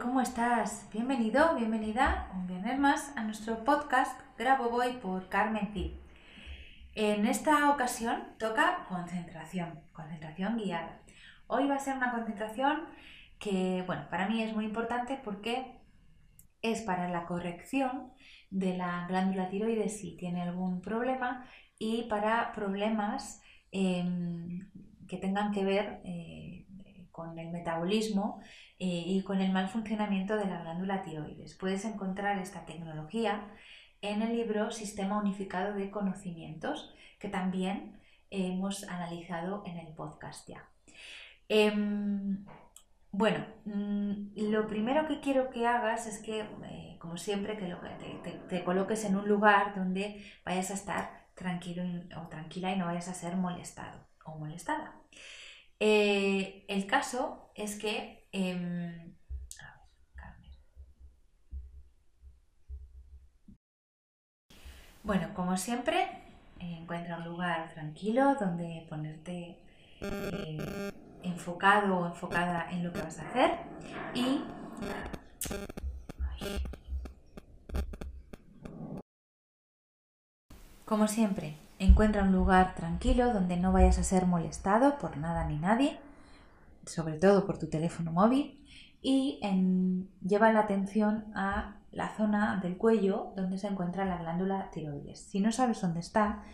¿Cómo estás? Bienvenido, bienvenida un viernes más a nuestro podcast Grabo Voy por Carmen Cid. En esta ocasión toca concentración, concentración guiada. Hoy va a ser una concentración que, bueno, para mí es muy importante porque es para la corrección de la glándula tiroides si tiene algún problema y para problemas em, que tengan que ver eh, con el metabolismo eh, y con el mal funcionamiento de la glándula tiroides. Puedes encontrar esta tecnología en el libro Sistema Unificado de Conocimientos, que también hemos analizado en el podcast ya. Em, bueno, mm, lo primero que quiero que hagas es que, eh, como siempre, que te, coloques en un lugar donde vayas a estar tranquilo o tranquila y no vayas a ser molestado o molestada. Eh, el caso es que... Em, bueno, como siempre, encuentra un lugar tranquilo donde ponerte eh, enfocado o enfocada en lo que vas a hacer y como siempre, encuentra un lugar tranquilo donde no vayas a ser molestado por nada ni nadie, sobre todo por tu teléfono móvil, y lleva la atención a la zona del cuello donde se encuentra la glándula tiroides. Si no sabes dónde está,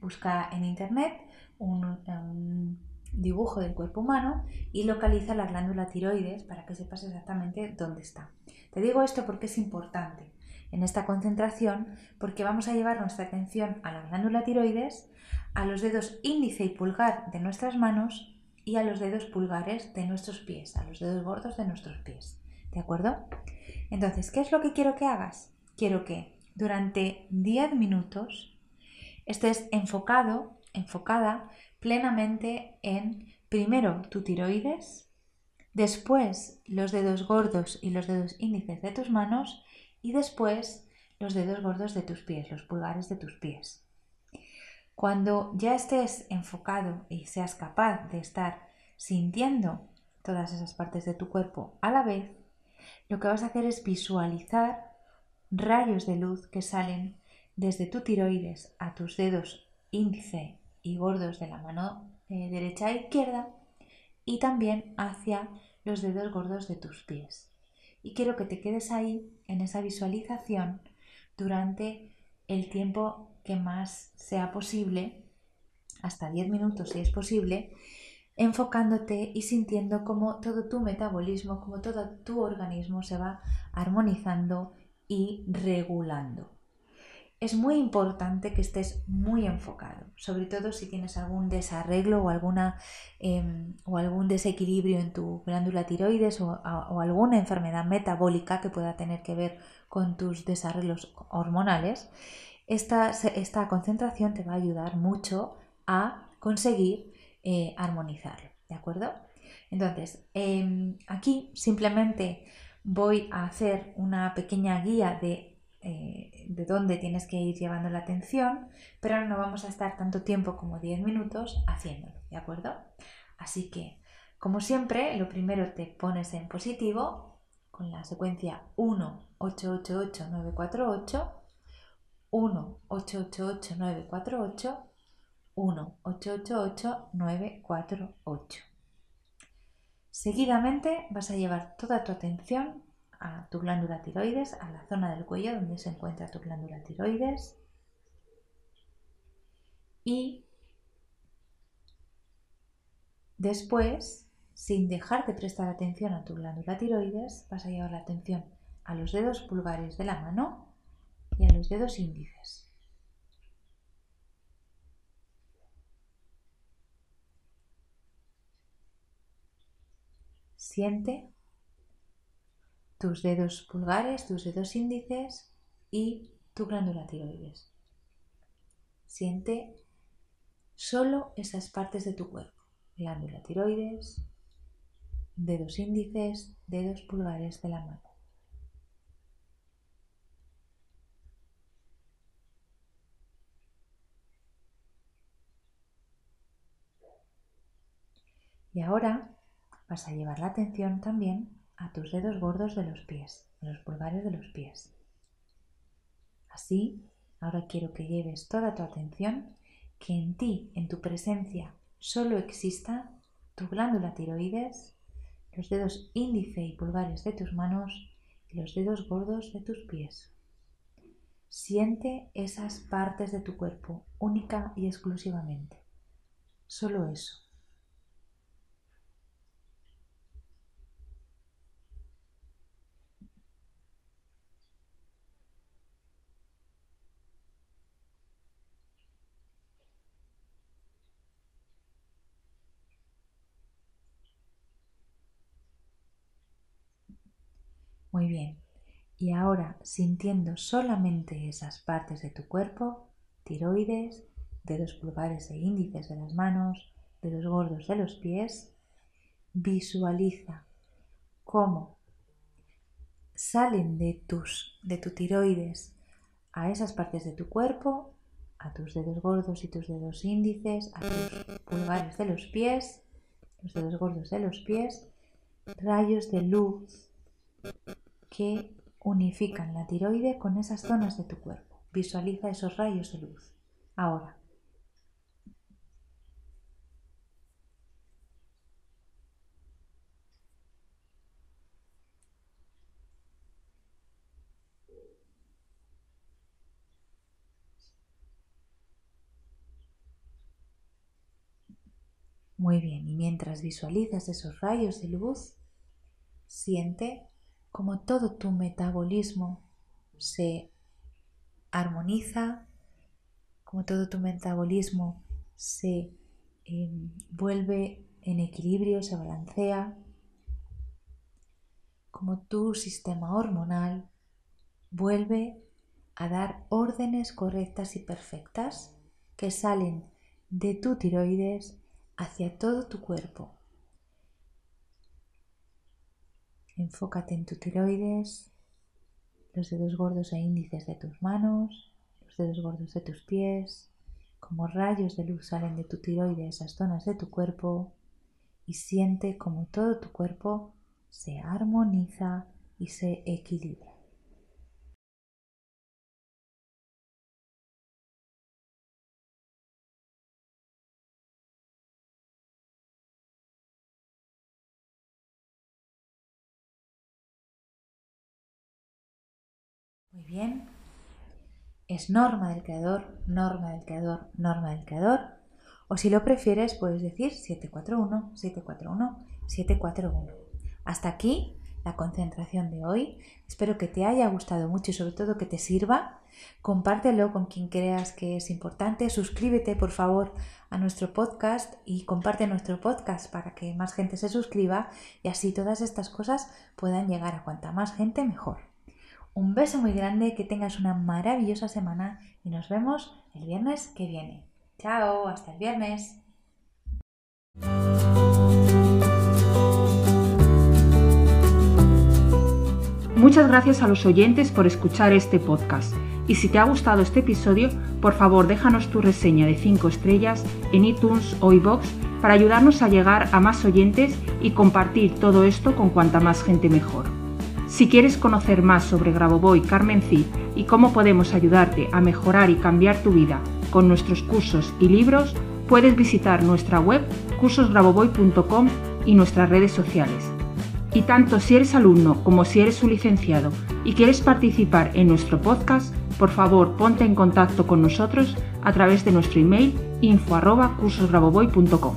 busca en internet un dibujo del cuerpo humano y localiza la glándula tiroides para que sepas exactamente dónde está. Te digo esto porque es importante en esta concentración porque vamos a llevar nuestra atención a la glándula tiroides, a los dedos índice y pulgar de nuestras manos y a los dedos pulgares de nuestros pies, a los dedos gordos de nuestros pies. ¿De acuerdo? Entonces, ¿qué es lo que quiero que hagas? Quiero que durante 10 minutos estés enfocado, enfocada plenamente en primero tu tiroides, después los dedos gordos y los dedos índices de tus manos y después los dedos gordos de tus pies, los pulgares de tus pies. Cuando ya estés enfocado y seas capaz de estar sintiendo todas esas partes de tu cuerpo a la vez, lo que vas a hacer es visualizar rayos de luz que salen desde tu tiroides a tus dedos índice y gordos de la mano eh, derecha e izquierda y también hacia los dedos gordos de tus pies. Y quiero que te quedes ahí en esa visualización durante el tiempo que más sea posible, hasta 10 minutos si es posible, enfocándote y sintiendo cómo todo tu metabolismo, como todo tu organismo se va armonizando y regulando es muy importante que estés muy enfocado, sobre todo si tienes algún desarreglo o, alguna, em, o algún desequilibrio en tu glándula tiroides o, alguna enfermedad metabólica que pueda tener que ver con tus desarreglos hormonales. Esta, esta concentración te va a ayudar mucho a conseguir eh, armonizarlo, ¿de acuerdo? Entonces, em, aquí simplemente voy a hacer una pequeña guía de eh, de dónde tienes que ir llevando la atención, pero no vamos a estar tanto tiempo como 10 minutos haciéndolo, ¿de acuerdo? Así que, como siempre, lo primero te pones en positivo con la secuencia 1, 8, 8, 8, 9, 4, 8, 1, 8, 8, 8, 9, 4, 8, 1, 8, 8, 8, 9, 4, 8. Seguidamente vas a llevar toda tu atención a tu glándula tiroides, a la zona del cuello donde se encuentra tu glándula tiroides. Y después, sin dejar de prestar atención a tu glándula tiroides, vas a llevar la atención a los dedos pulgares de la mano y a los dedos índices. Siente tus dedos pulgares, tus dedos índices y tu glándula tiroides. Siente solo esas partes de tu cuerpo. Glándula tiroides, dedos índices, dedos pulgares de la mano. Y ahora vas a llevar la atención también a tus dedos gordos de los pies, a los pulgares de los pies. Así, ahora quiero que lleves toda tu atención, que en ti, en tu presencia, solo exista tu glándula tiroides, los dedos índice y pulgares de tus manos y los dedos gordos de tus pies. Siente esas partes de tu cuerpo única y exclusivamente. Solo eso. Muy bien. Y ahora, sintiendo solamente esas partes de tu cuerpo, tiroides, dedos pulgares e índices de las manos, dedos gordos de los pies, visualiza cómo salen de tus de tu tiroides a esas partes de tu cuerpo, a tus dedos gordos y tus dedos índices, a tus pulgares de los pies, los dedos gordos de los pies, rayos de luz que unifican la tiroide con esas zonas de tu cuerpo. Visualiza esos rayos de luz. Ahora. Muy bien, y mientras visualizas esos rayos de luz, siente como todo tu metabolismo se armoniza, como todo tu metabolismo se em, vuelve en equilibrio, se balancea, como tu sistema hormonal vuelve a dar órdenes correctas y perfectas que salen de tu tiroides hacia todo tu cuerpo. Enfócate en tu tiroides, los dedos gordos e índices de tus manos, los dedos gordos de tus pies, como rayos de luz salen de tu tiroides esas zonas de tu cuerpo y siente como todo tu cuerpo se armoniza y se equilibra. Muy bien. Es norma del creador, norma del creador, norma del creador. O si lo prefieres, puedes decir 741, 741, 741. Hasta aquí la concentración de hoy. Espero que te haya gustado mucho y sobre todo que te sirva. Compártelo con quien creas que es importante. Suscríbete, por favor, a nuestro podcast y comparte nuestro podcast para que más gente se suscriba y así todas estas cosas puedan llegar a cuanta más gente mejor. Un beso muy grande, que tengas una maravillosa semana y nos vemos el viernes que viene. Chao, hasta el viernes. Muchas gracias a los oyentes por escuchar este podcast. Y si te ha gustado este episodio, por favor déjanos tu reseña de 5 estrellas en iTunes o iBox para ayudarnos a llegar a más oyentes y compartir todo esto con cuanta más gente mejor. Si quieres conocer más sobre Grabovoi Carmen Cid y cómo podemos ayudarte a mejorar y cambiar tu vida con nuestros cursos y libros, puedes visitar nuestra web cursosgrabovoi.com y nuestras redes sociales. Y tanto si eres alumno como si eres un licenciado y quieres participar en nuestro podcast, por favor ponte en contacto con nosotros a través de nuestro email info@cursosgraboboy.com.